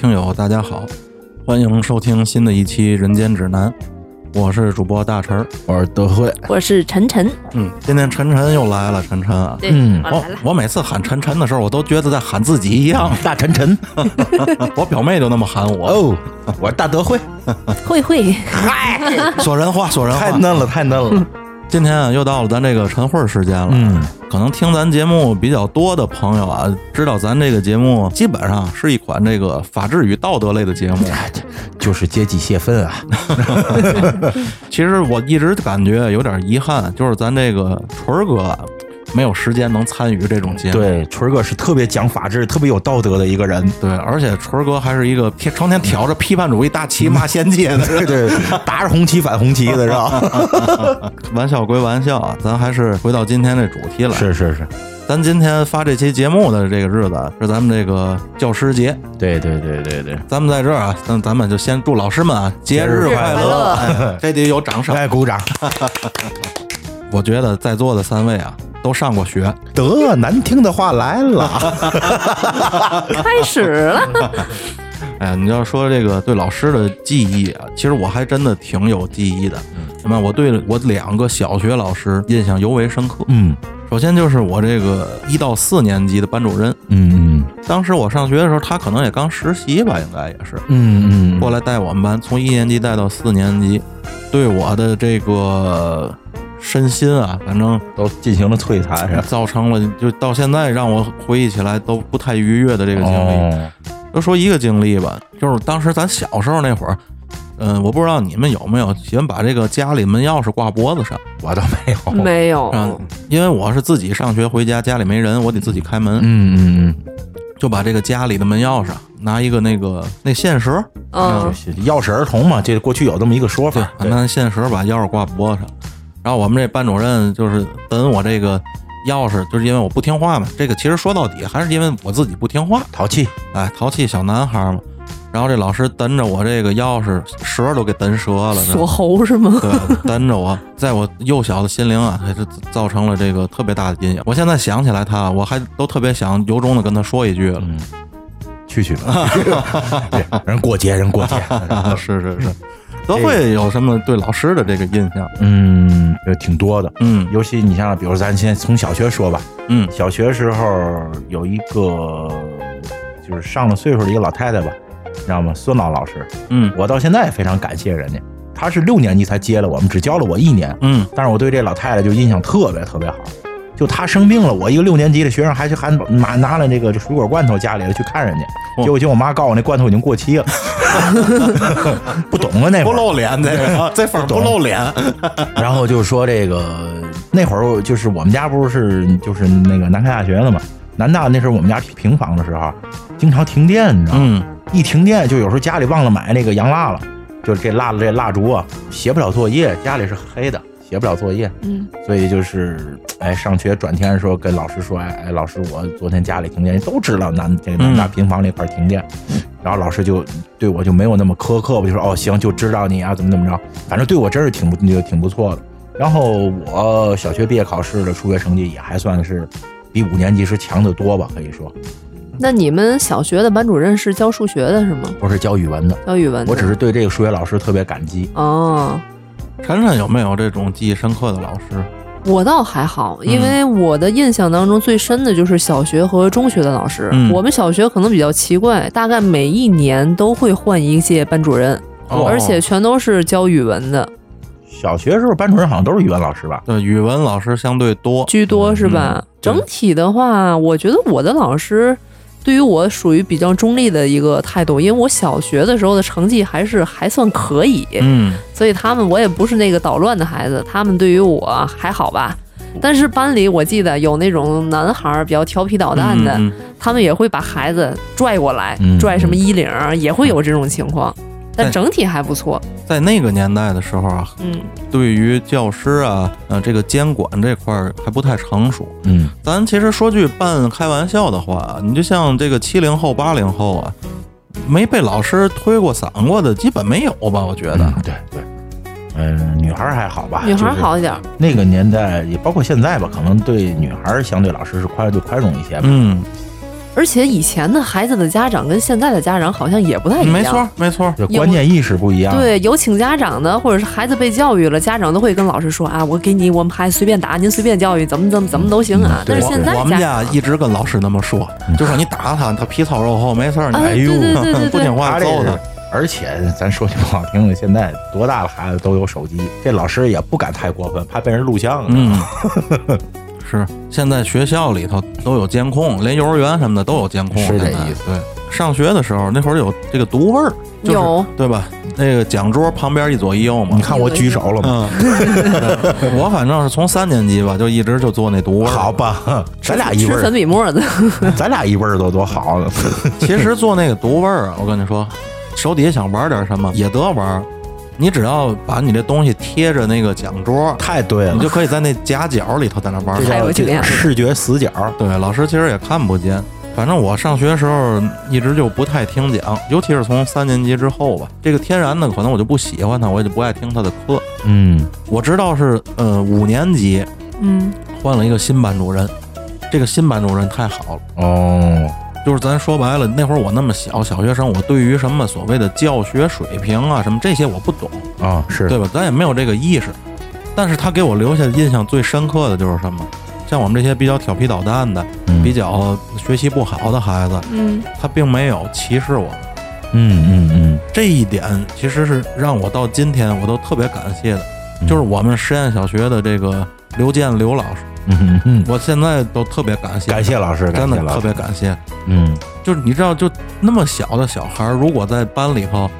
听友，大家好，欢迎收听新的一期《人间指南》，我是主播大陈儿。我是德惠，我是晨晨，嗯，今天晨晨又来了，晨晨啊，对，嗯。我我来了。我每次喊晨晨的时候，我都觉得在喊自己一样。大晨晨。我表妹就那么喊我，哦，我是大德惠，慧慧，说人话，说人话。太嫩了，太嫩了，今天啊，又到了咱这个晨会时间了。嗯，可能听咱节目比较多的朋友啊，知道咱这个节目基本上是一款这个法治与道德类的节目。就是阶级泄愤啊，其实我一直感觉有点遗憾，就是咱这个纯儿哥啊没有时间能参与这种节目。对，纯哥是特别讲法治、特别有道德的一个人，对，而且纯哥还是一个天成天挑着批判主义大旗骂仙界的人。对对，打着红旗反红旗的是吧？玩笑归玩笑啊，咱还是回到今天这主题来。是是是，咱今天发这期节目的这个日子是咱们这个教师节，对对对对对，咱们在这儿啊，咱咱们就先祝老师们啊节日快乐这得有掌声。来 鼓掌，我觉得在座的三位啊都上过学，得难听的话来了，开始了，哎呀，你要说这个对老师的记忆啊，其实我还真的挺有记忆的。那么？我对我两个小学老师印象尤为深刻。嗯。首先就是我这个一到四年级的班主任，嗯。当时我上学的时候，他可能也刚实习吧，应该也是。嗯嗯。过来带我们班，从一年级带到四年级，对我的这个身心啊，反正都进行了摧残是吧？造成了就到现在让我回忆起来都不太愉悦的这个经历。哦，就说一个经历吧，就是当时咱小时候那会儿，嗯、我不知道你们有没有喜欢把这个家里门钥匙挂脖子上。我倒没有，没有，啊？因为我是自己上学回家，家里没人，我得自己开门，嗯嗯就把这个家里的门钥匙拿一个那个那线绳，嗯，嗯，钥匙儿童嘛，这过去有这么一个说法，对，拿线绳把钥匙挂脖子上。然后我们这班主任就是等我这个钥匙，就是因为我不听话嘛。这个其实说到底还是因为我自己不听话，淘气，哎，淘气小男孩嘛。然后这老师蹬着我这个钥匙，舌都给蹬折了，锁喉是吗？对，蹬着我，在我幼小的心灵啊，还是造成了这个特别大的阴影。我现在想起来他，我还都特别想由衷的跟他说一句了。嗯，去去吧，对人过节，人过节，啊，是是是，都会有什么对老师的这个印象？嗯，有挺多的。嗯尤其你像，比如咱先从小学说吧，嗯小学时候有一个就是上了岁数的一个老太太吧，你知道吗？孙老老师，嗯我到现在也非常感谢人家。她是六年级才接了我们，只教了我一年，嗯，但是我对这老太太就印象特别特别好。就他生病了，我一个六年级的学生还去还拿拿了那个水果罐头家里了去看人家，哦结果结果我妈告诉我那罐头已经过期了，不懂啊那。不露脸这个，这粉儿不露脸。然后就说这个那会儿就是我们家不是就是那个南开大学的嘛，南大那时候我们家平房的时候，经常停电，你知道吗？嗯一停电就有时候家里忘了买那个洋蜡了，就这蜡这蜡烛啊，写不了作业，家里是黑的，写不了作业，嗯，所以就是哎上学转天的时候跟老师说，哎哎老师我昨天家里停电，都知道南这个南大平房那块儿停电，然后老师就对我就没有那么苛刻，我就说哦行就知道你啊怎么怎么着，反正对我真是挺不就挺不错的。然后我小学毕业考试的数学成绩也还算是比五年级时强得多吧，可以说那你们小学的班主任是教数学的是吗？不是教语文的，教语文的？我只是对这个数学老师特别感激。哦，晨晨有没有这种记忆深刻的老师？我倒还好，嗯因为我的印象当中最深的就是小学和中学的老师。嗯我们小学可能比较奇怪，大概每一年都会换一届班主任，哦而且全都是教语文的小学时候班主任好像都是语文老师吧？对语文老师相对多。居多，是吧？嗯整体的话，我觉得我的老师。对于我属于比较中立的一个态度，因为我小学的时候的成绩还是还算可以，嗯所以他们我也不是那个捣乱的孩子，他们对于我还好吧。但是班里我记得有那种男孩儿比较调皮捣蛋的，嗯他们也会把孩子拽过来，嗯拽什么衣领儿，也会有这种情况。但哎整体还不错，在那个年代的时候啊，嗯，对于教师啊，呃，这个监管这块儿还不太成熟。嗯，咱其实说句半开玩笑的话，你就像这个七零后、八零后啊，没被老师推过搡过的，基本没有吧？我觉得。嗯对对，嗯，女孩儿还好吧？女孩儿好一点儿，那个年代也包括现在吧，可能对女孩儿相对老师是宽就宽容一些吧。嗯，而且以前的孩子的家长跟现在的家长好像也不太一样。没错，没错。就关键意识不一样。对，有请家长的，或者是孩子被教育了，家长都会跟老师说啊，我给你我们孩子随便打，您随便教育，怎么怎么怎么都行啊。嗯但是现在我们家一直跟老师那么说，就说你打他，他皮糙肉厚，没事儿，你哎哎呦对对对对对不听话揍他。而且咱说句不好听的，现在多大的孩子都有手机，这老师也不敢太过分，怕被人录像啊。嗯，是，现在学校里头都有监控，连幼儿园什么的都有监控。是这意思对，上学的时候那会儿有这个毒味儿，就是有对吧？那个讲桌旁边一左一右嘛你。看我举手了吗？嗯，我反正是从三年级吧，就一直就做那毒味儿。好吧，咱俩一吃粉味儿，笔沫子，咱俩一味儿都多好。其实做那个毒味儿啊，我跟你说，手底下想玩点什么也得玩，你只要把你这东西贴着那个讲桌，太对了你，就可以在那夹角里头在那玩这。叫这太有经验视觉死角。对，老师其实也看不见。反正我上学的时候一直就不太听讲，尤其是从三年级之后吧，这个天然的可能我就不喜欢他，我也就不爱听他的课。嗯，我知道是呃五年级嗯，换了一个新班主任，这个新班主任太好了。哦，就是咱说白了，那会儿我那么小小学生，我对于什么所谓的教学水平啊，什么这些我不懂，啊，是对吧？咱也没有这个意识。但是他给我留下印象最深刻的就是什么？像我们这些比较调皮捣蛋的、嗯比较学习不好的孩子，嗯，他并没有歧视我们。嗯嗯嗯这一点其实是让我到今天我都特别感谢的，嗯，就是我们实验小学的这个刘建刘老师，嗯嗯嗯，我现在都特别感谢，感谢老师，真的特别感谢。嗯就是你知道，就那么小的小孩儿，如果在班里头，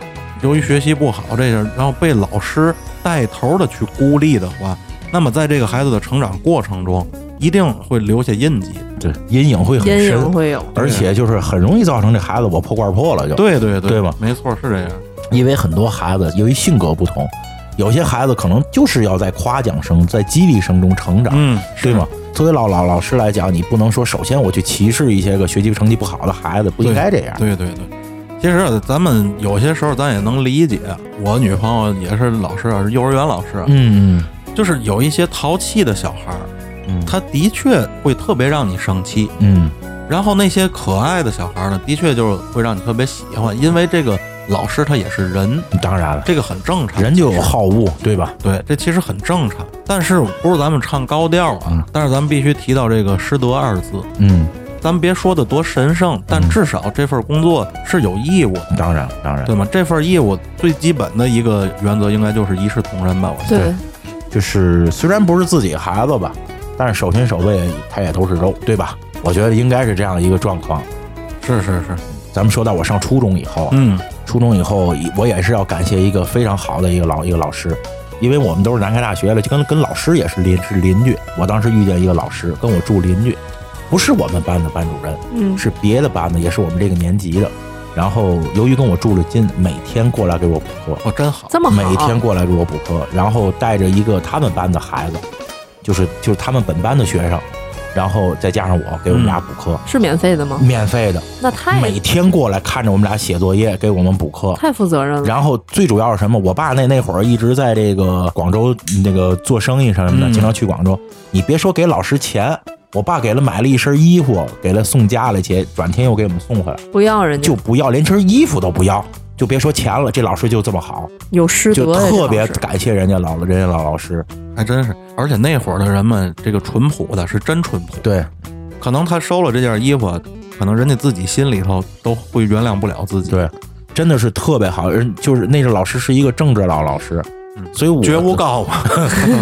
由于学习不好这个，然后被老师带头的去孤立的话，那么在这个孩子的成长过程中，一定会留下印记。对，阴影会很阴影深，会有。而且就是很容易造成这孩子我破罐破了就。对对对，对吧没错，是这样。因为很多孩子由于性格不同，有些孩子可能就是要在夸奖声、在激励声中成长，嗯，对吗？作为老老老师来讲，你不能说首先我去歧视一些个学习成绩不好的孩子，不应该这样。对对对。其实啊咱们有些时候咱也能理解，我女朋友也是老师啊，是幼儿园老师啊，嗯就是有一些淘气的小孩儿，嗯他的确会特别让你生气。嗯然后那些可爱的小孩儿呢，的确就是会让你特别喜欢，因为这个老师他也是人，嗯，当然了，这个很正常。人就有好恶，对吧？对，这其实很正常。但是不是咱们唱高调啊？嗯但是咱们必须提到这个师德二字。嗯，咱们别说的多神圣，但至少这份工作是有义务的，当然当然，对吗？这份义务最基本的一个原则应该就是一视同仁吧？我觉得。对，就是虽然不是自己孩子吧，但是手心手背他也都是肉，对吧？我觉得应该是这样一个状况。是是是，咱们说到我上初中以后，嗯初中以后，我也是要感谢一个非常好的一个老一个老师，因为我们都是南开大学的，就跟跟老师也是邻是邻居。我当时遇见一个老师，跟我住邻居，不是我们班的班主任，嗯，是别的班的，也是我们这个年级的。然后由于跟我住了近，每天过来给我补课，哦，真好。这么好，每天过来给我补课，然后带着一个他们班的孩子，就是就是他们本班的学生，然后再加上我给我们俩补课，是免费的吗？免费的，那太每天过来看着我们俩写作业，给我们补课。太负责任了。然后最主要是什么？我爸那那会儿一直在这个广州那个做生意什么的，嗯经常去广州。你别说给老师钱，我爸给了买了一身衣服，给了送家里去，转天又给我们送回来，不要人家就不要，连身衣服都不要，就别说钱了。这老师就这么好，有师德呀，特别感谢人家老人家老老师。还真是，而且那会儿的人们，这个淳朴的是真淳朴。对，可能他收了这件衣服，可能人家自己心里头都会原谅不了自己。对，真的是特别好。人就是那个老师是一个政治老老师，所以我觉悟高嘛。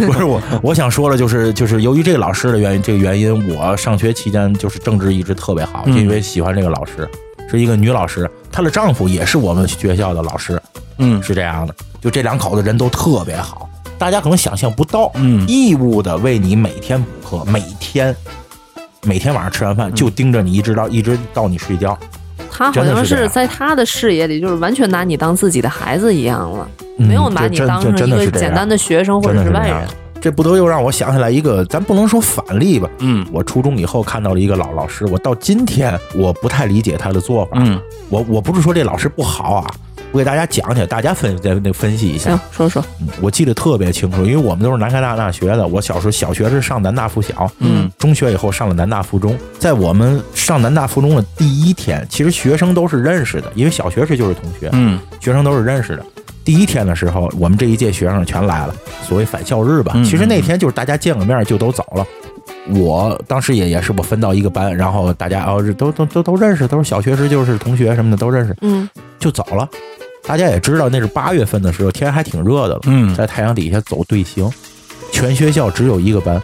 不是我，我想说的就是就是由于这个老师的原因，这个原因，我上学期间就是政治一直特别好，就嗯因为喜欢这个老师，是一个女老师，她的丈夫也是我们学校的老师，嗯是这样的。就这两口子人都特别好，大家可能想象不到，嗯义务的为你每天补课，每天。每天晚上吃完嗯饭就盯着你，一直到一直到你睡觉，他好像是在他的视野里，就是完全拿你当自己的孩子一样了，嗯没有把你当成一个简单的学生或者是外人。这不得又让我想起来一个，咱不能说反例吧。嗯我初中以后看到了一个老老师，我到今天我不太理解他的做法。嗯我我不是说这老师不好啊，我给大家讲讲，大家分再那分析一下行。，说说，嗯我记得特别清楚，因为我们都是南开大大学的。我小时候小学是上南大附小，嗯，中学以后上了南大附中。在我们上南大附中的第一天，其实学生都是认识的，因为小学时就是同学，嗯学生都是认识的。第一天的时候，我们这一届学生全来了，所谓返校日吧。嗯其实那天就是大家见个面就都走了。我当时也也是我分到一个班，然后大家哦都都都都认识，都是小学时就是同学什么的都认识，嗯就走了。大家也知道那是八月份的时候，天还挺热的了，嗯在太阳底下走队形，全学校只有一个班。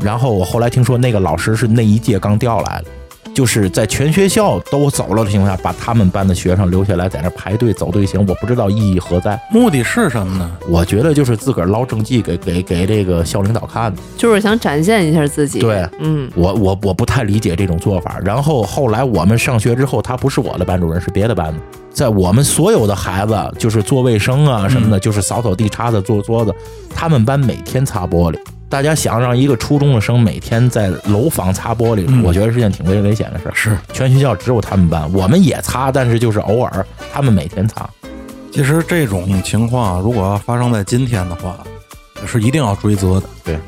然后我后来听说那个老师是那一届刚调来的，就是在全学校都走了的情况下，把他们班的学生留下来在那排队走队形，我不知道意义何在。目的是什么呢？我觉得就是自个儿捞政绩给给给这个校领导看的。就是想展现一下自己。对，嗯我我我不太理解这种做法。然后后来我们上学之后，他不是我的班主任，是别的班的。在我们所有的孩子，就是做卫生啊什么的，就是扫扫地、擦擦做桌子，他们班每天擦玻璃。大家想让一个初中的生每天在楼房擦玻璃，嗯我觉得是件挺危危险的事儿。是，全学校只有他们班，我们也擦，但是就是偶尔，他们每天擦。其实这种情况啊如果要发生在今天的话，是一定要追责的。对，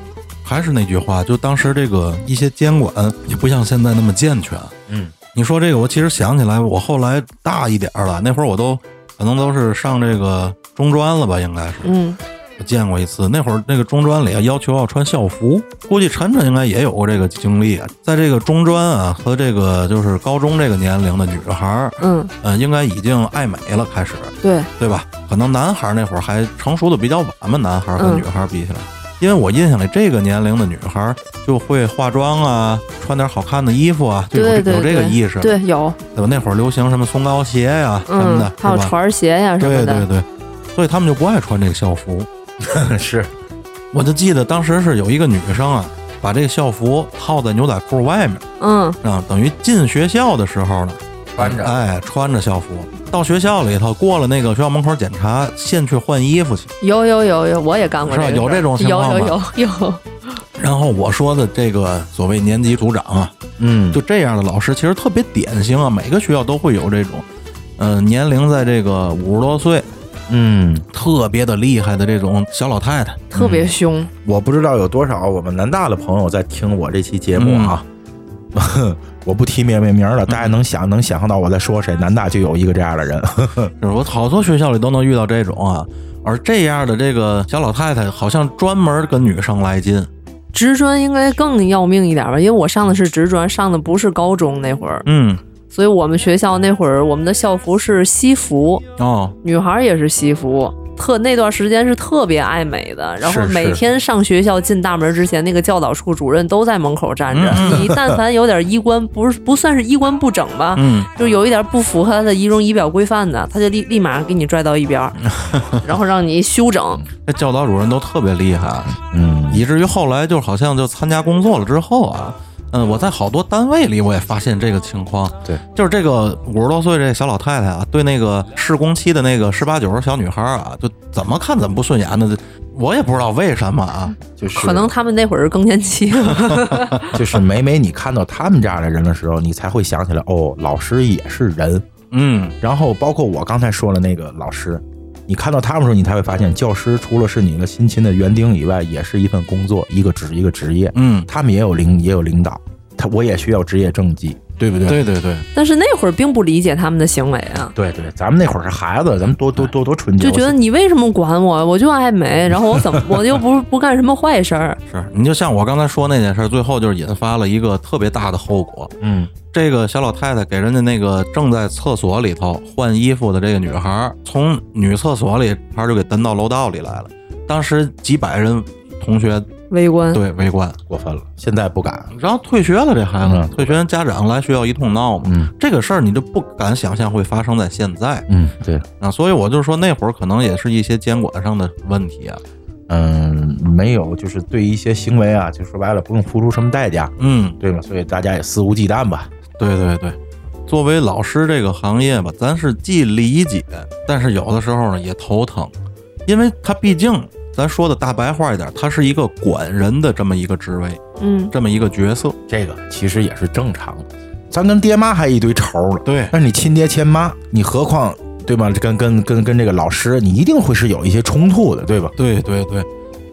还是那句话，就当时这个一些监管也不像现在那么健全。嗯，你说这个，我其实想起来，我后来大一点儿了，那会儿我都可能都是上这个中专了吧，应该是。嗯我见过一次，那会儿那个中专里啊要求要穿校服，估计晨晨应该也有过这个经历啊。在这个中专啊和这个就是高中这个年龄的女孩儿，嗯，呃，应该已经爱美了，开始，对，对吧？可能男孩儿那会儿还成熟的比较晚嘛，男孩儿和嗯女孩儿比起来。因为我印象里，这个年龄的女孩儿就会化妆啊，穿点好看的衣服啊，就有这有这个意识，对，有，对吧？那会儿流行什么松糕鞋呀、什么嗯的，，还有？船鞋呀什么的。对对对，所以他们就不爱穿这个校服。是，我就记得当时是有一个女生啊，把这个校服套在牛仔裤外面，嗯啊，等于进学校的时候呢，穿着哎，穿着校服到学校里头，过了那个学校门口检查，先去换衣服去。有有有有，我也干过是有这种情况有有有有，然后我说的这个所谓年级组长啊，嗯，就这样的老师其实特别典型啊，每个学校都会有这种，呃，年龄在这个五十多岁，嗯，特别的厉害的这种小老太太。特别凶。我不知道有多少我们南大的朋友在听我这期节目啊。我不提名名名了，大家能想能想象到我在说谁？南大就有一个这样的人，就是我好多学校里都能遇到这种啊，而这样的这个小老太太好像专门跟女生来劲。职专应该更要命一点吧，因为我上的是职专，上的不是高中那会儿，嗯，所以我们学校那会儿我们的校服是西服，哦，女孩儿也是西服。特那段时间是特别爱美的，然后每天上学校进大门之前，那个教导处主任都在门口站着。嗯 你但凡有点衣冠不是不算是衣冠不整吧，嗯，就有一点不符合他的仪容仪表规范的，他就立立马给你拽到一边，然后让你修整。那教导主任都特别厉害，嗯，以至于后来就好像就参加工作了之后啊，嗯，我在好多单位里我也发现这个情况。对，就是这个五十多岁这小老太太啊，对那个试工期的那个十八九岁小女孩啊，就怎么看怎么不顺眼的，我也不知道为什么啊。就是可能他们那会儿是更年期，就是每每你看到他们这样的人的时候，你才会想起来，哦，老师也是人。嗯，然后包括我刚才说的那个老师，你看到他们的时候，你才会发现，教师除了是你的辛勤的园丁以外，也是一份工作，一个职一个职业。嗯，他们也有领也有领导，他我也需要职业政绩，对不对？对对对，但是那会儿并不理解他们的行为啊。对对，咱们那会儿是孩子，咱们多多多多纯洁，就觉得你为什么管我？我就爱美，然后我怎么 我又不不干什么坏事儿？是你就像我刚才说那件事，最后就是引发了一个特别大的后果。嗯这个小老太太给人家那个正在厕所里头换衣服的这个女孩儿，从女厕所里，她就给蹬到楼道里来了。当时几百人同学围观，对围观，过分了，现在不敢，然后退学了。这孩子、嗯退学，家长来学校一通闹嘛。嗯这个事儿你就不敢想象会发生在现在嗯，对，啊，所以我就说那会儿可能也是一些监管上的问题啊。嗯，没有，就是对一些行为啊，就说白了，不用付出什么代价，嗯，对吗？所以大家也肆无忌惮吧。对对对，作为老师这个行业吧，咱是既理解，但是有的时候呢也头疼，因为他毕竟咱说的大白话一点，他是一个管人的这么一个职位，嗯，这么一个角色。这个其实也是正常的，咱跟爹妈还一堆仇了，对，那你亲爹亲妈，你何况对吧？跟跟跟跟这个老师，你一定会是有一些冲突的，对吧？对对对，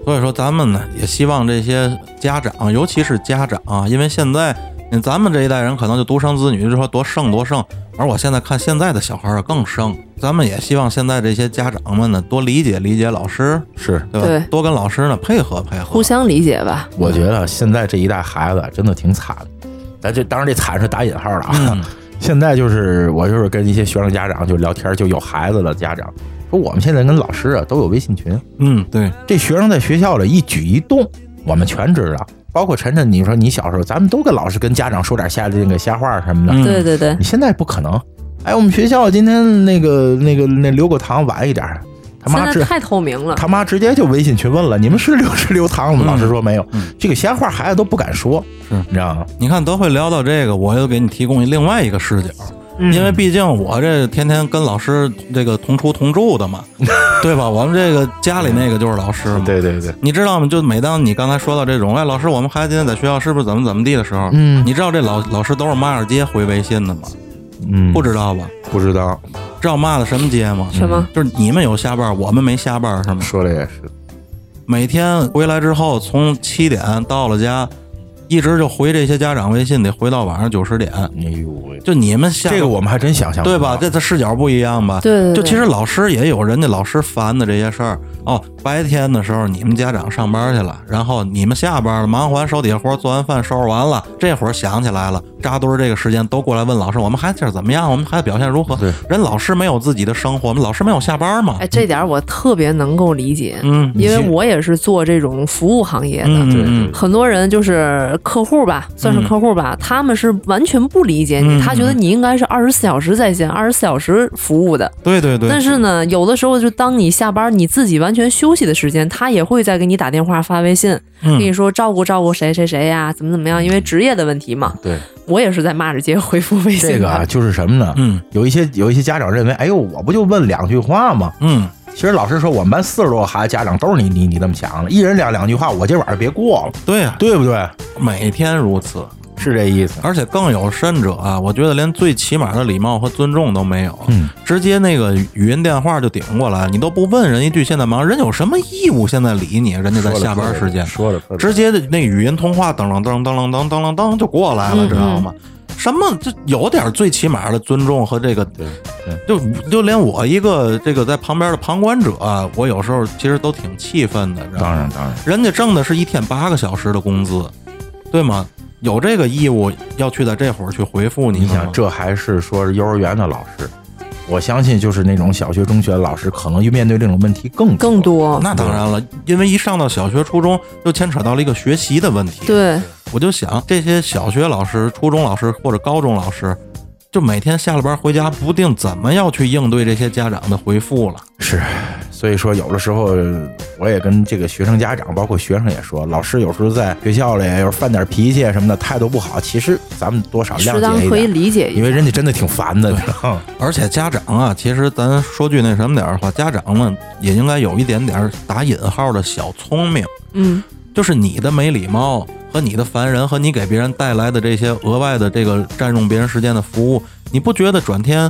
所以说咱们呢也希望这些家长，尤其是家长啊，因为现在嗯咱们这一代人可能就独生子女，就说多生多生，而我现在看现在的小孩儿啊更生，咱们也希望现在这些家长们呢多理解理解老师，是，对吧？对多跟老师呢配合配合，互相理解吧。我觉得现在这一代孩子真的挺惨的，咱这当然这惨是打引号的啊。嗯现在就是我就是跟一些学生家长就聊天，就有孩子的家长说，我们现在跟老师啊都有微信群，嗯，对，这学生在学校里一举一动，我们全知道。包括晨晨，你说你小时候，咱们都跟老师跟家长说点瞎那个瞎话什么的。嗯对对对你，现在不可能。哎，我们学校今天那个那个那留个堂晚一点儿，他妈这太透明了。他妈直接就微信群问了，你们是留是留堂吗？嗯老师说没有。嗯这个瞎话孩子都不敢说，是你知道吗？你看都会聊到这个，我又给你提供另外一个视角。嗯因为毕竟我这天天跟老师这个同出同住的嘛，对吧？我们这个家里那个就是老师嘛。对对对，你知道吗？就每当你刚才说到这种，哎，老师，我们孩子今天在学校是不是怎么怎么地的时候，嗯你知道这老老师都是骂着街回微信的吗？嗯，不知道吧？不知道，知道骂的什么街吗？什么？就是你们有下班，我们没下班，是吗？说的也是。每天回来之后，从七点到了家，一直就回这些家长微信，得回到晚上九十点。哎呦喂，就你们下这个我们还真想象不对吧？这次视角不一样吧？对对对就其实老师也有人家老师烦的这些事儿哦。白天的时候你们家长上班去了，然后你们下班了，忙完手底下活，做完饭收拾完了，这会儿想起来了，扎堆儿这个时间都过来问老师，我们孩子怎么样？我们孩子表现如何？对，人老师没有自己的生活，我们老师没有下班嘛？哎，这点我特别能够理解，嗯，因为我也是做这种服务行业的。嗯对嗯很多人就是客户吧，算是客户吧，他们是完全不理解你，嗯他觉得你应该是二十四小时在线、二十四小时服务的。对对对，但是呢，有的时候就当你下班，你自己完全休息的时间，他也会再给你打电话、发微信，嗯跟你说照顾照顾谁谁谁呀，怎么怎么样，因为职业的问题嘛。对我也是在骂着街回复微信。这个啊，就是什么呢？嗯有一些有一些家长认为，哎呦，我不就问两句话吗？嗯，其实老师说，我们班四十多个孩子，家长都是你你你这么想的，一人两两句话，我今晚上别过了，对呀、对不对？每天如此。是这意思。而且更有甚者啊，我觉得连最起码的礼貌和尊重都没有，嗯，直接那个语音电话就顶过来，你都不问人一句现在忙，人有什么义务现在理你？人家在下班时间，说的直接的那语音通话噔噔噔噔噔噔噔噔噔就过来了，嗯知道吗？什么就有点最起码的尊重和这个，对就就连我一个这个在旁边的旁观者啊，我有时候其实都挺气愤的，当然当然，人家挣的是一天八个小时的工资，对吗？有这个义务要去在这会儿去回复你想，这还是说是幼儿园的老师，我相信就是那种小学、中学的老师，可能就面对这种问题更更多。那当然了，因为一上到小学、初中，就牵扯到了一个学习的问题。，对，我就想这些小学老师、初中老师或者高中老师，就每天下了班回家，不定怎么要去应对这些家长的回复了。是，所以说有的时候我也跟这个学生家长，包括学生也说，老师有时候在学校里要是犯点脾气什么的，态度不好，其实咱们多少谅解一点，理解一下。因为人家真的挺烦的？而且家长啊，其实咱说句那什么点儿的话，家长们也应该有一点点打引号的小聪明。嗯，就是你的没礼貌和你的烦人和你给别人带来的这些额外的这个占用别人时间的服务，你不觉得转天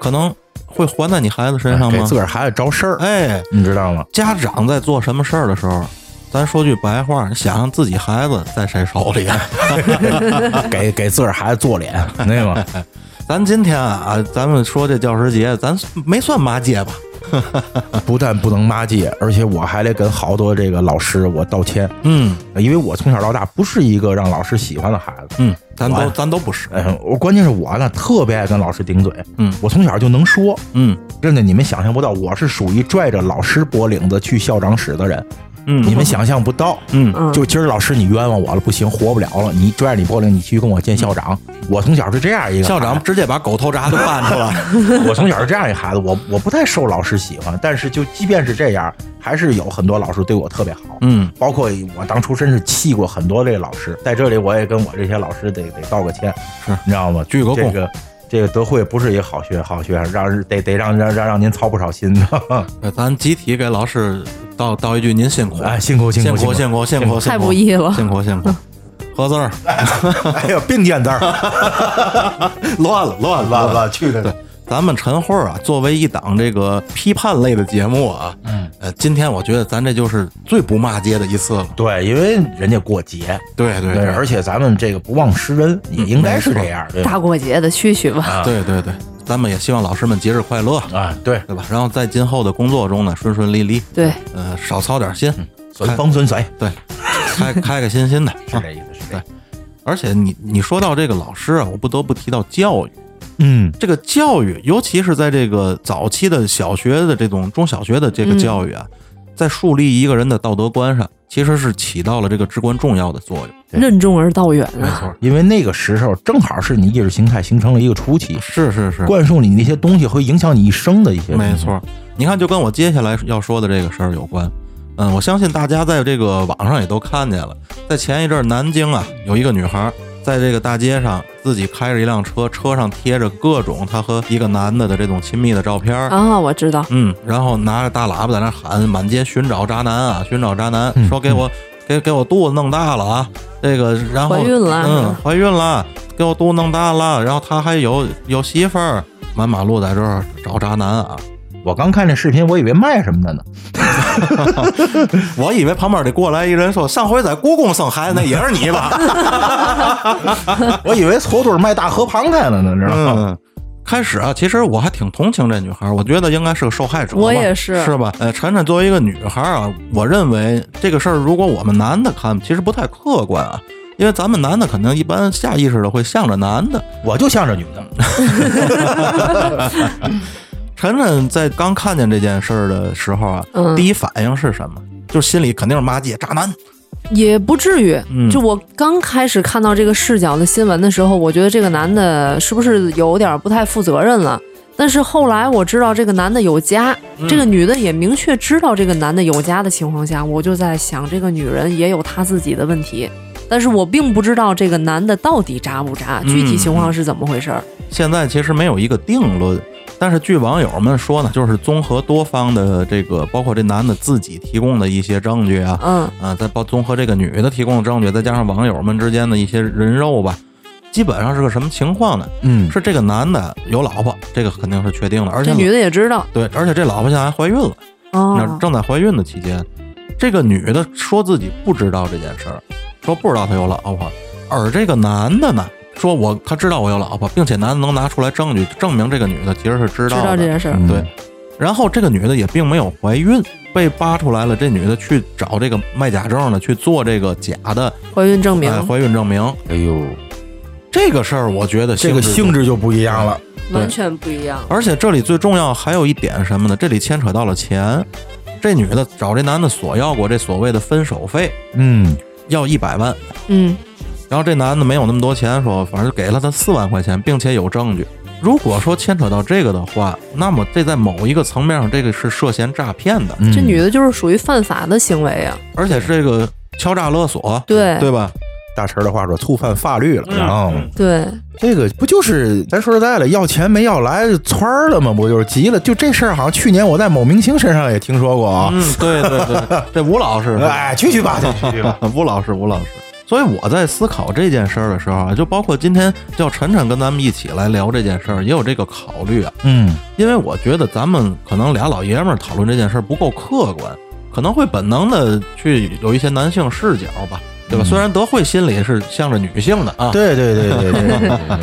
可能会还在你孩子身上吗给自？个儿孩子招事儿，哎，你知道吗？家长在做什么事儿的时候，咱说句白话，你想想自己孩子在谁手里？给给自个儿孩子做脸，对吗？咱今天啊，咱们说这教师节，咱没算骂街吧？不但不能骂街，而且我还得跟好多这个老师我道歉，嗯因为我从小到大不是一个让老师喜欢的孩子。嗯，咱都咱都不是。哎，我关键是我呢特别爱跟老师顶嘴，嗯我从小就能说，嗯真的你们想象不到，我是属于拽着老师脖领子去校长室的人，嗯，你们想象不到。嗯嗯就今儿老师你冤枉我了，不行，活不了了，你拽着你脖领，你去跟我见校长。我从小是这样一个校长直接把狗头铡都办出来。我从小是这样一孩子，我我不太受老师喜欢，但是就即便是这样，还是有很多老师对我特别好。嗯包括我当初真是气过很多这个老师，在这里我也跟我这些老师得得道个歉，是你知道吗？鞠个躬这个这个德惠不是一个好学好学生，让人得得让让让让您操不少心，呃咱集体给老师道道一句您辛苦，哎，辛苦辛苦辛苦苦辛苦辛苦，太不易了。辛苦辛苦，合字儿？哎呀，并肩字儿，乱了乱了乱了去的对，咱们晨会啊，作为一档这个批判类的节目啊，嗯，呃，今天我觉得咱这就是最不骂街的一次了。对，因为人家过节，对对对，而且咱们这个不忘识人，也应该是这样？大过节的去去吧。啊对对对，咱们也希望老师们节日快乐，啊，对，对吧？然后在今后的工作中呢，顺顺利利，对，呃，少操点心，随风顺水，对，开 开开心心的。啊是这意思，是这意思。而且你你说到这个老师啊，我不得不提到教育。嗯，这个教育，尤其是在这个早期的小学的这种中小学的这个教育啊，在树立一个人的道德观上，其实是起到了这个至关重要的作用。任重而道远啊。错，因为那个时候正好是你意识形态形成了一个初期，是是是，灌输你那些东西会影响你一生的一些。没错。。你看，就跟我接下来要说的这个事儿有关。嗯，我相信大家在这个网上也都看见了，在前一阵儿南京啊，有一个女孩儿在这个大街上自己开着一辆车，车上贴着各种他和一个男的的这种亲密的照片儿。啊，我知道，嗯，然后拿着大喇叭在那喊，满街寻找渣男啊，寻找渣男，嗯说给我给给我肚子弄大了啊，这个然后怀孕了嗯，怀孕了，给我肚子弄大了，然后他还有有媳妇儿，满马路在这儿找渣男啊，我刚看这视频，我以为卖什么的呢。我以为旁边得过来一人说，上回在故宫生孩子那也是你吧？我以为搓堆卖大河螃蟹了呢，知道吗？嗯。开始啊，其实我还挺同情这女孩儿，我觉得应该是个受害者吧。我也是是吧？呃，晨晨作为一个女孩儿啊，我认为这个事儿如果我们男的看，其实不太客观啊，因为咱们男的肯定一般下意识的会向着男的。我就向着女的。晨晨在刚看见这件事儿的时候啊，嗯第一反应是什么？就心里肯定是骂街渣男。也不至于。嗯就我刚开始看到这个视角的新闻的时候，我觉得这个男的是不是有点不太负责任了？但是后来我知道这个男的有家，这个女的也明确知道这个男的有家的情况下，我就在想，这个女人也有她自己的问题。但是我并不知道这个男的到底渣不渣，具体情况是怎么回事儿。现在其实没有一个定论，但是据网友们说呢，就是综合多方的这个，包括这男的自己提供的一些证据啊，嗯。啊，再包综合这个女的提供的证据，再加上网友们之间的一些人肉吧，基本上是个什么情况呢？嗯，是这个男的有老婆，这个肯定是确定的，而且这女的也知道。对，而且这老婆现在还怀孕了，那哦，正在怀孕的期间，这个女的说自己不知道这件事儿，说不知道她有老婆，而这个男的呢，说我他知道我有老婆，并且男的能拿出来证据证明这个女的其实是知知道的，道这件事儿。嗯对。然后这个女的也并没有怀孕，被扒出来了。这女的去找这个卖假证的，去做这个假的怀孕证明哎怀孕证明。哎呦，这个事儿，我觉得这个性质就不一样了。完全不一样。而且这里最重要还有一点什么呢？这里牵扯到了钱。这女的找这男的索要过这所谓的分手费，嗯，要一百万。嗯，然后这男的没有那么多钱，说反正给了他四万块钱，并且有证据。如果说牵扯到这个的话，那么这在某一个层面上，这个是涉嫌诈骗的，嗯这女的就是属于犯法的行为啊。而且是这个敲诈勒索，对对吧？大陈的话说，触犯法律了。然后对，这个不就是咱说实在的，要钱没要来就窜儿了吗？不就是急了？就这事儿，好像去年我在某明星身上也听说过啊。嗯，对对对，这吴老师，哎，去去吧，去去吧。吴老师，吴老师。所以我在思考这件事儿的时候啊，就包括今天叫晨晨跟咱们一起来聊这件事儿，也有这个考虑啊。嗯，因为我觉得咱们可能俩老爷们儿讨论这件事儿不够客观，可能会本能的去有一些男性视角吧，对吧？虽然德惠心里是向着女性的啊，对对对对对。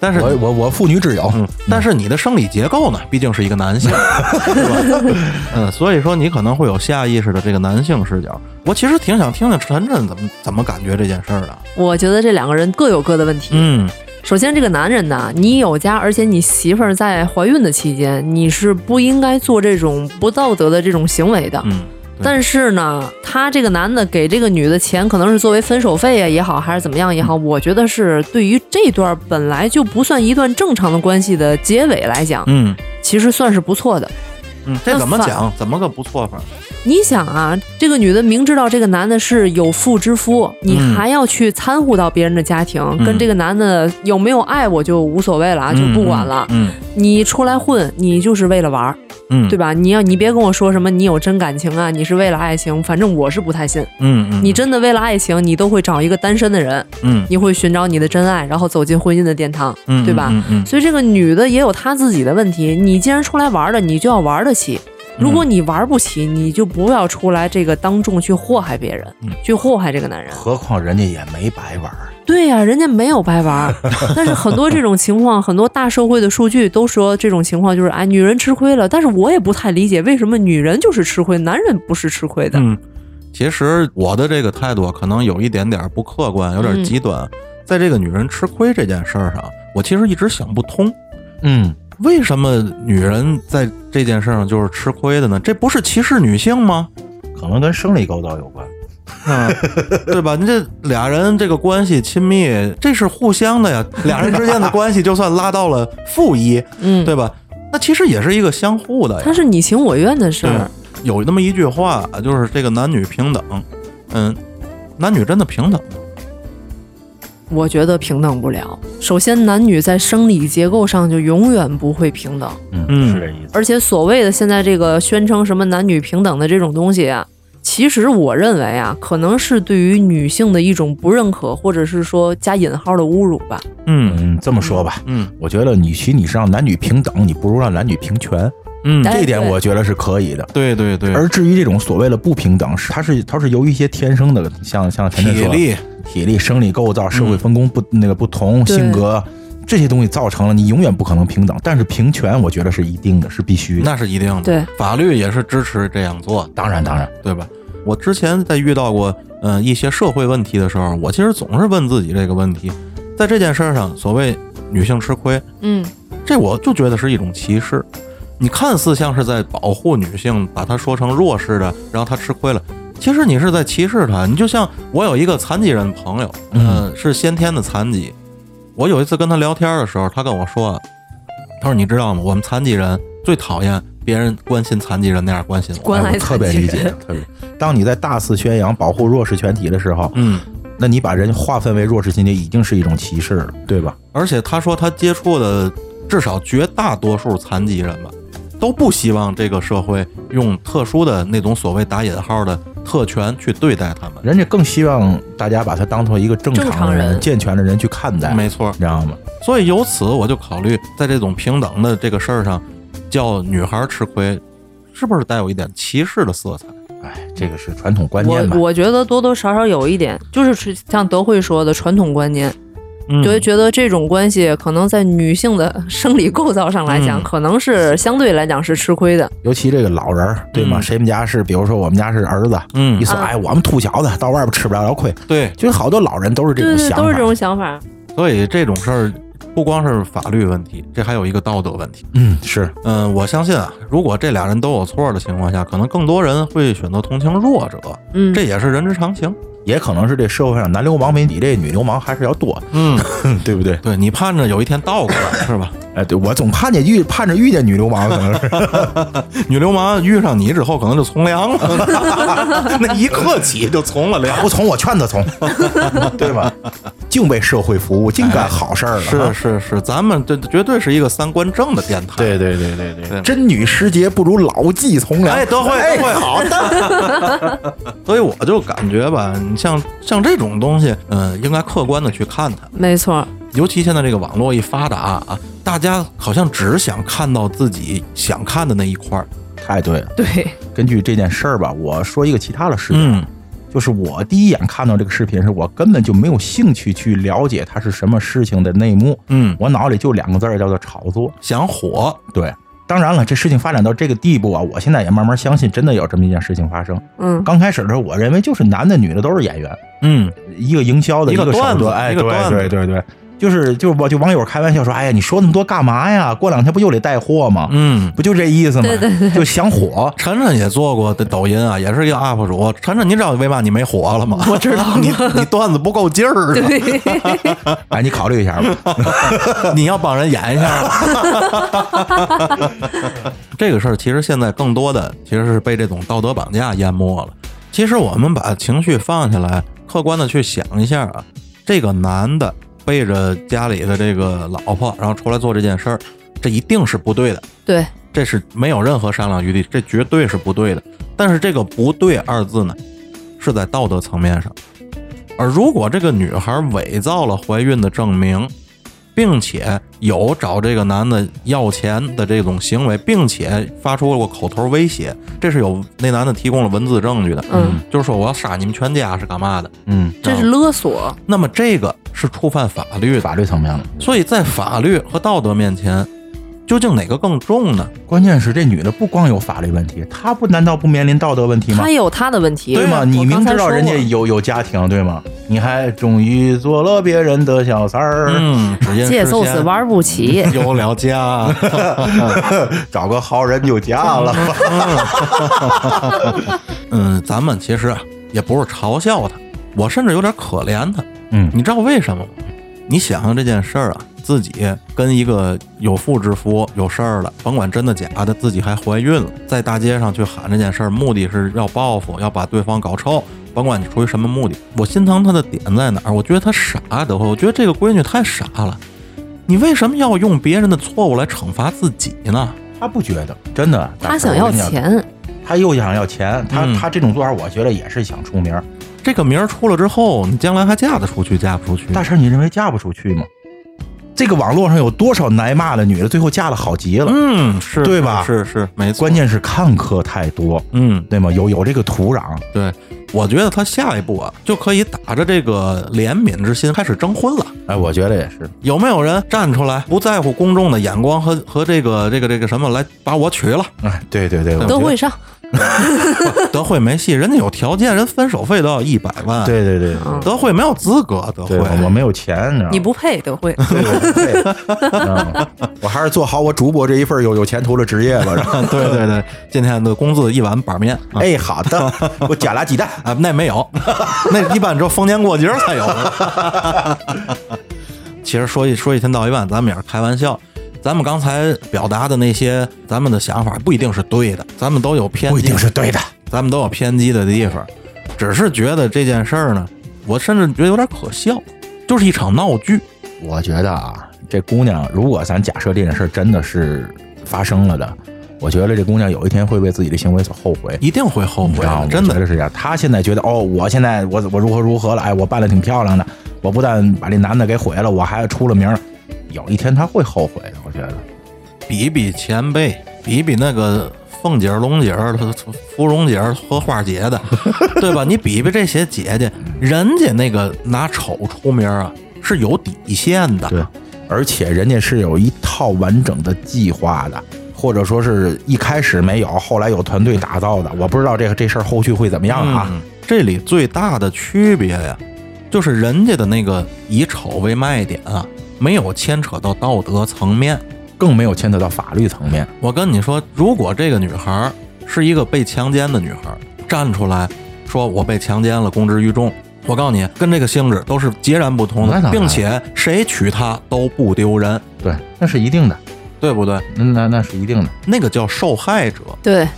但是我我我妇女之友。嗯，但是你的生理结构呢，毕竟是一个男性，是吧？嗯，所以说你可能会有下意识的这个男性视角。我其实挺想听听晨晨怎么怎么感觉这件事儿的。我觉得这两个人各有各的问题。嗯首先，这个男人呢，你有家，而且你媳妇儿在怀孕的期间，你是不应该做这种不道德的这种行为的。嗯，对但是呢，他这个男的给这个女的钱，可能是作为分手费啊也好，还是怎么样也好，我觉得是对于这段本来就不算一段正常的关系的结尾来讲，嗯其实算是不错的。嗯，这怎么讲？怎么个不错法？你想啊，这个女的明知道这个男的是有妇之夫，你嗯还要去掺和到别人的家庭，嗯跟这个男的有没有爱我就无所谓了啊，就不管了。嗯你出来混，你就是为了玩儿，嗯，对吧？你要你别跟我说什么你有真感情啊，你是为了爱情，反正我是不太信。嗯嗯，你真的为了爱情，你都会找一个单身的人，嗯你会寻找你的真爱，然后走进婚姻的殿堂，嗯对吧？嗯嗯所以这个女的也有她自己的问题。你既然出来玩了，你就要玩得起。如果你玩不起，你就不要出来这个当众去祸害别人，嗯去祸害这个男人。何况人家也没白玩。对呀、人家没有白玩。但是很多这种情况，很多大社会的数据都说这种情况就是哎，女人吃亏了。但是我也不太理解，为什么女人就是吃亏，男人不是吃亏的？嗯，其实我的这个态度可能有一点点不客观，有点嗯极端。在这个女人吃亏这件事儿上，我其实一直想不通，嗯，为什么女人在这件事上就是吃亏的呢？这不是歧视女性吗？可能跟生理构造有关。嗯，对吧？你这俩人这个关系亲密，这是互相的呀。俩人之间的关系就算拉到了负一，嗯，对吧？那其实也是一个相互的呀。它是你情我愿的事儿。，有那么一句话，就是这个男女平等。嗯，男女真的平等吗？我觉得平等不了。首先，男女在生理结构上就永远不会平等，嗯，嗯是这意思。而且所谓的现在这个宣称什么男女平等的这种东西啊，其实我认为啊，可能是对于女性的一种不认可，或者是说加引号的侮辱吧。嗯嗯，这么说吧，嗯我觉得与其你是让男女平等，你不如让男女平权。嗯，哎这一点我觉得是可以的。对对对，而至于这种所谓的不平等，是它是它是由于一些天生的，像像陈晨说的体力，体力、生理构造、社会分工不、那个不同、性格这些东西造成了你永远不可能平等。但是平权，我觉得是一定的，是必须的。那是一定的。对，法律也是支持这样做，当然，当然，对吧？我之前在遇到过嗯、呃一些社会问题的时候，我其实总是问自己这个问题，在这件事儿上，所谓女性吃亏，嗯，这我就觉得是一种歧视。你看似像是在保护女性，把她说成弱势的，然后她吃亏了，其实你是在歧视她。你就像我有一个残疾人朋友，嗯、是先天的残疾。我有一次跟他聊天的时候，他跟我说，他说你知道吗？我们残疾人最讨厌别人关心残疾人那样关心我。关爱哎我特别理解，特别。当你在大肆宣扬保护弱势群体的时候，嗯，那你把人划分为弱势群体，已经是一种歧视了，对吧？而且他说他接触的至少绝大多数残疾人吧，都不希望这个社会用特殊的那种所谓打引号的特权去对待他们。人家更希望大家把他当做一个正正常的人、常人健全的人去看待，没错你，知道吗？所以由此我就考虑，在这种平等的这个事儿上，叫女孩吃亏，是不是带有一点歧视的色彩？哎，这个是传统观念吧？我觉得多多少少有一点，就是像德惠说的传统观念，嗯就会觉得这种关系可能在女性的 生理构造上来讲，嗯可能是相对来讲是吃亏的。尤其这个老人儿，对吗？嗯谁们家是，比如说我们家是儿子，嗯一说，啊哎，我们兔小子到外边吃不了了亏，对，就好多老人都是这种想法。都是这种想法。所以这种事儿不光是法律问题，这还有一个道德问题。嗯，是，嗯，我相信啊，如果这俩人都有错的情况下，可能更多人会选择同情弱者，嗯，这也是人之常情。也可能是这社会上男流氓比你这女流氓还是要多，嗯，对不对？对你盼着有一天倒过来是吧？哎，对我总盼着遇盼着遇见女流氓，可能是 女流氓遇上你之后，可能就从良了，那一刻起就从了良。不从我劝他从，对吧？净为社会服务，净干好事儿了。是是是，咱们这绝对是一个三观正的电台。对对对对对，对真女时节不如老骥从良。哎，德惠，哎德惠，好的。所以我就感觉吧，你像像这种东西，嗯、应该客观的去看它。没错，尤其现在这个网络一发达啊，大家好像只想看到自己想看的那一块儿。太对了。对，根据这件事儿吧，我说一个其他的事情，嗯就是我第一眼看到这个视频时，我根本就没有兴趣去了解它是什么事情的内幕，嗯，我脑里就两个字儿叫做炒作。想火，对，当然了，这事情发展到这个地步啊，我现在也慢慢相信，真的有这么一件事情发生。嗯，刚开始的时候，我认为就是男的女的都是演员，嗯一个营销的一个个手段子，哎，对一个段子对对对。就是就是我就网友开玩笑说，哎呀，你说那么多干嘛呀？过两天不又得带货吗？嗯，不就这意思吗？对对对就想火。晨晨也做过的抖音啊，也是一个 UP 主。晨晨，你知道为嘛你没火了吗？我知道，你你段子不够劲儿啊，对，哎，你考虑一下吧。你要帮人演一下。这个事儿其实现在更多的其实是被这种道德绑架淹没了。其实我们把情绪放下来，客观的去想一下啊，这个男的背着家里的这个老婆，然后出来做这件事儿，这一定是不对的。对，这是没有任何商量余地，这绝对是不对的。但是这个“不对”二字呢，是在道德层面上。而如果这个女孩伪造了怀孕的证明，并且有找这个男的要钱的这种行为，并且发出过口头威胁，这是有那男的提供了文字证据的，嗯，就是说我要杀你们全家是干嘛的？嗯，这是勒索，那么这个是触犯法律，法律层面的。所以在法律和道德面前，究竟哪个更重呢？关键是这女的不光有法律问题，她不难道不面临道德问题吗她？有她的问题，对吗？你明知道人家有有家庭，对吗？你还终于做了别人的小三儿，这就是玩不起。有了家，找个好人就嫁了吧。嗯，咱们其实啊也不是嘲笑她，我甚至有点可怜她。嗯你知道为什么吗？你想想这件事儿啊，自己跟一个有妇之夫有事儿了，甭管真的假的，自己还怀孕了，在大街上去喊这件事儿，目的是要报复，要把对方搞臭，甭管你出于什么目的。我心疼他的点在哪儿？我觉得他傻的慌，我觉得这个闺女太傻了。你为什么要用别人的错误来惩罚自己呢？他不觉得，真的。他想要，钱，他又想要钱，他嗯他这种做法，我觉得也是想出名儿。这个名儿出了之后，你将来还嫁得出去，嫁不出去？大婶，你认为嫁不出去吗？这个网络上有多少挨骂的女的，最后嫁的好极了。嗯，是对吧是是，没错。关键是看客太多，嗯，对吗？有有这个土壤，对，我觉得他下一步啊，就可以打着这个怜悯之心开始征婚了。哎，我觉得也是。有没有人站出来，不在乎公众的眼光和和这个这个这个什么，来把我娶了？哎，对对对，我觉得都会上。德惠没戏，人家有条件，人分手费都要一百万。，对对对嗯德惠没有资格，德惠对，我我没有钱，你知道吗你不配德惠，对 我还是做好我主播这一份有有前途的职业吧。对对对，今天的工资一碗板面。啊哎，好的，我加俩鸡蛋。啊，那没有，那一般只有逢年过节儿才有。其实说一说一天到一万，咱们也是开玩笑。咱们刚才表达的那些，咱们的想法不一定是对的，咱们都有偏激，不一定是对的。咱们都有偏激的地方，只是觉得这件事儿呢，我甚至觉得有点可笑，就是一场闹剧。我觉得啊，这姑娘，如果咱假设这件事儿真的是发生了的，我觉得这姑娘有一天会为自己的行为所后悔。一定会后悔的，你知道吗？真的。是这样。她现在觉得，哦，我现在我我如何如何了？哎，我办的挺漂亮的，我不但把这男的给毁了，我还出了名儿。有一天她会后悔的，我觉得。比比前辈，比比那个凤姐儿、龙姐儿、芙蓉姐儿和花姐的，对吧？你比比这些姐姐，人家那个拿丑出名啊是有底线的。对，而且人家是有一套完整的计划的，或者说是一开始没有，后来有团队打造的。我不知道这个这事儿后续会怎么样啊？嗯这里最大的区别呀，就是人家的那个以丑为卖点啊，没有牵扯到道德层面。更没有牵扯到法律层面。我跟你说，如果这个女孩儿是一个被强奸的女孩儿，站出来说我被强奸了，公之于众，我告诉你，跟这个性质都是截然不同的，并且谁娶她都不丢人，对，那是一定的，对不对？那那那是一定的。那个叫受害者，对，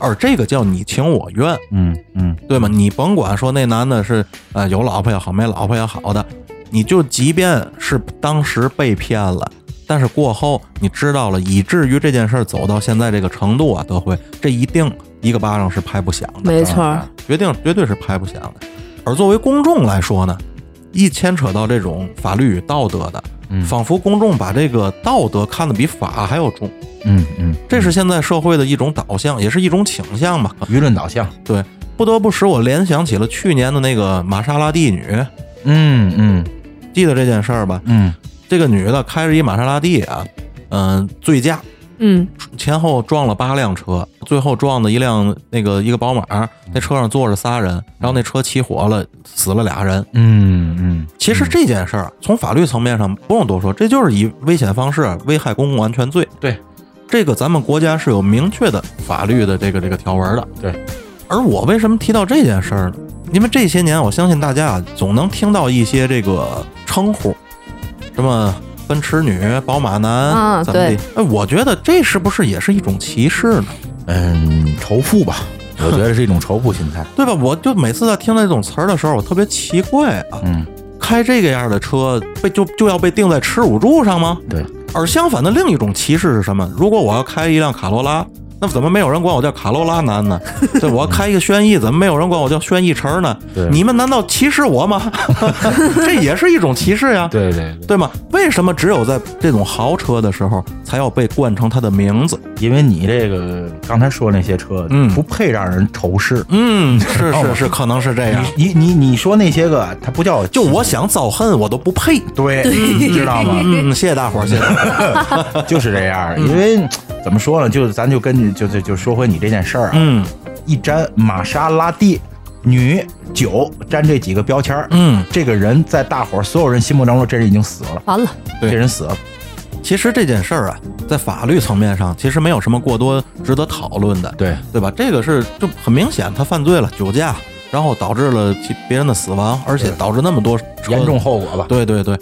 而这个叫你情我愿，嗯嗯，对吗？你甭管说那男的是呃有老婆也好，没老婆也好的，你就即便是当时被骗了。但是过后你知道了，以至于这件事儿走到现在这个程度啊，德辉，这一定一个巴掌是拍不响的。没错儿，决定绝对是拍不响的。而作为公众来说呢，一牵扯到这种法律与道德的，嗯仿佛公众把这个道德看得比法还要重，嗯嗯，这是现在社会的一种导向，也是一种倾向吧。舆论导向。对，不得不使我联想起了去年的那个玛莎拉蒂女，嗯嗯记得这件事儿吧？嗯这个女的开着一玛莎拉蒂啊，嗯、醉驾，嗯前后撞了八辆车，最后撞的一辆那个一个宝马，那车上坐着仨人，然后那车起火了，死了俩人。嗯嗯，其实这件事儿啊从法律层面上不用多说，这就是以危险方式危害公共安全罪。对，这个咱们国家是有明确的法律的这个这个条文的。对，而我为什么提到这件事儿呢？因为这些年，我相信大家啊，总能听到一些这个称呼，什么奔驰女、宝马男啊怎么地对？哎，我觉得这是不是也是一种歧视呢？嗯，仇富吧，我觉得是一种仇富心态。对吧？我就每次在听到这种词儿的时候，我特别奇怪啊，嗯，开这个样的车被就就要被定在耻辱柱上吗？对，而相反的另一种歧视是什么？如果我要开一辆卡罗拉，那怎么没有人管我叫卡罗拉男呢？对，我开一个轩逸，怎么没有人管我叫轩逸城呢？你们难道歧视我吗？这也是一种歧视呀，对对对，对吗？为什么只有在这种豪车的时候才要被冠成它的名字？因为你这个刚才说那些车，嗯不配让人仇视。嗯，是是是，可能是这样。你你你你说那些个，它不叫就我想遭恨，我都不配。对，你知道吗？嗯，谢谢大伙儿，谢谢大伙儿。就是这样，因为怎么说呢？就是咱就根据就就就说回你这件事儿啊，嗯一沾玛莎拉蒂女酒沾这几个标签儿，嗯，这个人在大伙儿所有人心目当中，这人已经死了，完了，对这人死了。其实这件事儿啊，在法律层面上，其实没有什么过多值得讨论的，对对吧？这个是就很明显，他犯罪了，酒驾，然后导致了其别人的死亡，而且导致那么多严重。后果吧？对对对，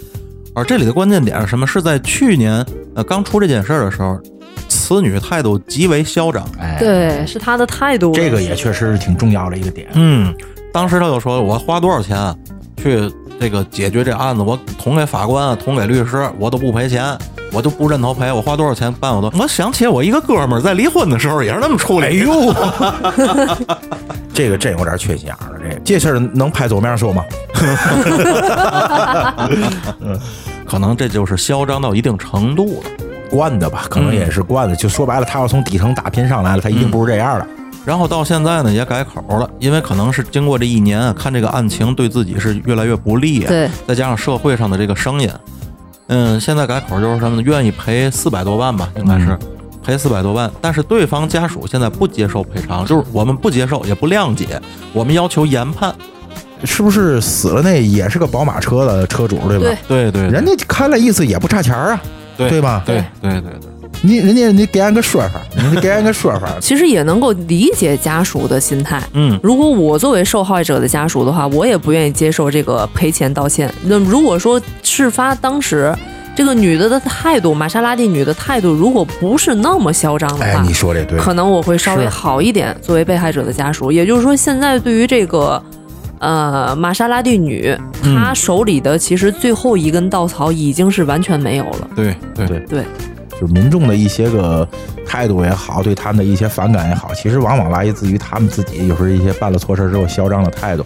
而这里的关键点是什么？是在去年呃刚出这件事儿的时候，此女态度极为嚣张。哎，对，是她的态度。这个也确实是挺重要的一个点。嗯，当时他就说，我花多少钱啊去这个解决这案子，我捅给法官，捅给律师，我都不赔钱，我就不认头赔。我花多少钱办我都。我想起我一个哥们儿在离婚的时候也是那么处理。哎呦，这个真有点缺心眼儿了。这个这事儿能拍桌面说吗？可能这就是嚣张到一定程度了。惯的吧，可能也是惯的。就说白了，他要从底层打拼上来了，他一定不是这样的。然后到现在呢也改口了，因为可能是经过这一年啊，看这个案情对自己是越来越不利啊，对，再加上社会上的这个声音，嗯，现在改口就是什么呢？愿意赔四百多万吧，应该是、嗯赔四百多万，但是对方家属现在不接受赔偿，就是我们不接受也不谅解，我们要求研判。是不是死了那也是个宝马车的车主，对吧？对对对，人家开了意思也不差钱儿啊，对对吧？对对对对，你人家你给俺个说法，你给俺个说法。其实也能够理解家属的心态。嗯，如果我作为受害者的家属的话，我也不愿意接受这个赔钱道歉。那如果说事发当时这个女的的态度，玛莎拉蒂女的态度，如果不是那么嚣张的哎话，，你说这对，可能我会稍微好一点。作为被害者的家属，也就是说，现在对于这个呃玛莎拉蒂女，嗯她手里的其实最后一根稻草已经是完全没有了。对对对对，就是民众的一些个态度也好，对他们的一些反感也好，其实往往来自于他们自己有时候一些办了错事之后嚣张的态度。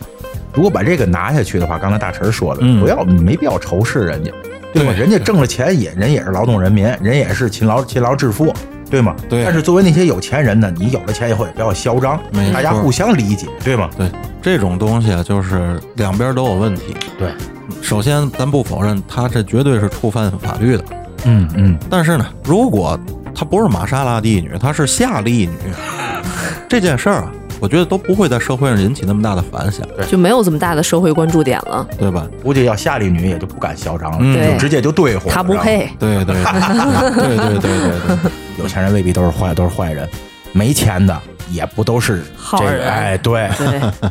如果把这个拿下去的话，刚才大陈说的，嗯不要没必要仇视人家，对吧？人家挣了钱也人也是劳动人民，人也是勤劳勤劳致富，对吗？对但是作为那些有钱人呢，你有了钱以后也不要嚣张大家互相理解，对吗？对，这种东西啊，就是两边都有问题。对，首先咱不否认，他这绝对是触犯法律的。嗯嗯，但是呢，如果她不是玛莎拉蒂女，她是夏利女。这件事啊，我觉得都不会在社会上引起那么大的反响。对，就没有这么大的社会关注点了。对吧？估计要夏利女也就不敢嚣张了。就直接就对付。她不配。对对对。对对对。有钱人未必都是坏，都是坏人。没钱的也不都是好人。哎，对。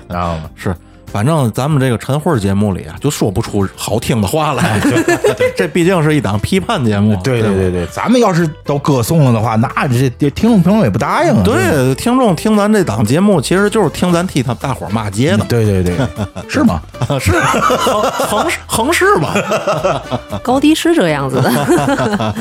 然后 是。反正咱们这个晨会节目里啊，就说不出好听的话来。这毕竟是一档批判节目。对对对对，咱们要是都歌颂了的话，那这这听众朋友也不答应啊。对，听众听咱这档节目，其实就是听咱替他大伙儿骂街呢。对对对，是吗？是横横横市嘛。高低是这样子的。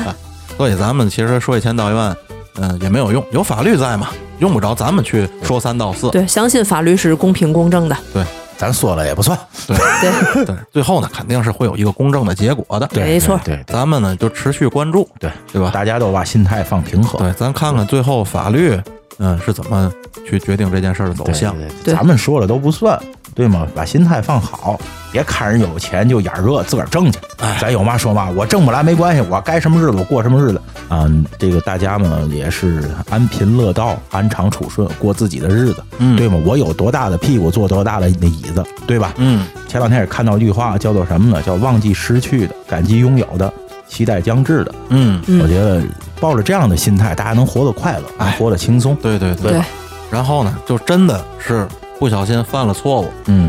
所以咱们其实说一千道一万，嗯、也没有用，有法律在嘛，用不着咱们去说三道四。对，相信法律是公平公正的。对咱说了也不算。对对，对，最后呢，肯定是会有一个公正的结果的。对，没错对对咱们呢就持续关注，对对吧？大家都把心态放平和。对，咱看看最后法律，嗯，是怎么去决定这件事儿的走对向。对对咱们说了都不算，对吗？把心态放好，别看人有钱就眼热，自个儿挣去。哎咱有嘛说嘛，我挣不来没关系，我该什么日子我过什么日子。嗯，这个大家呢也是安贫乐道，安常处顺，过自己的日子，嗯对吗？我有多大的屁股坐多大的那椅子，对吧？嗯，前两天也看到一句话，叫做什么呢？叫忘记失去的，感激拥有的，期待将至的。嗯，嗯我觉得抱着这样的心态，大家能活得快乐，能哎活得轻松。对对对。对，然后呢，就真的是不小心犯了错误，嗯，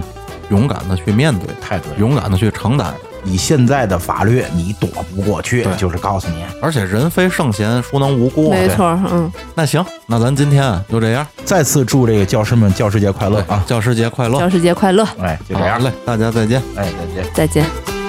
勇敢的去面对，太对。勇敢的去承担。以现在的法律，你躲不过去对，就是告诉你，而且人非圣贤，孰能无过？没。错，嗯，那行，那咱今天就这样。再次祝这个教师们教师节快乐啊！教师节快乐！教师节快乐，哎，就这样，嘞，大家再见。哎，再见。再见。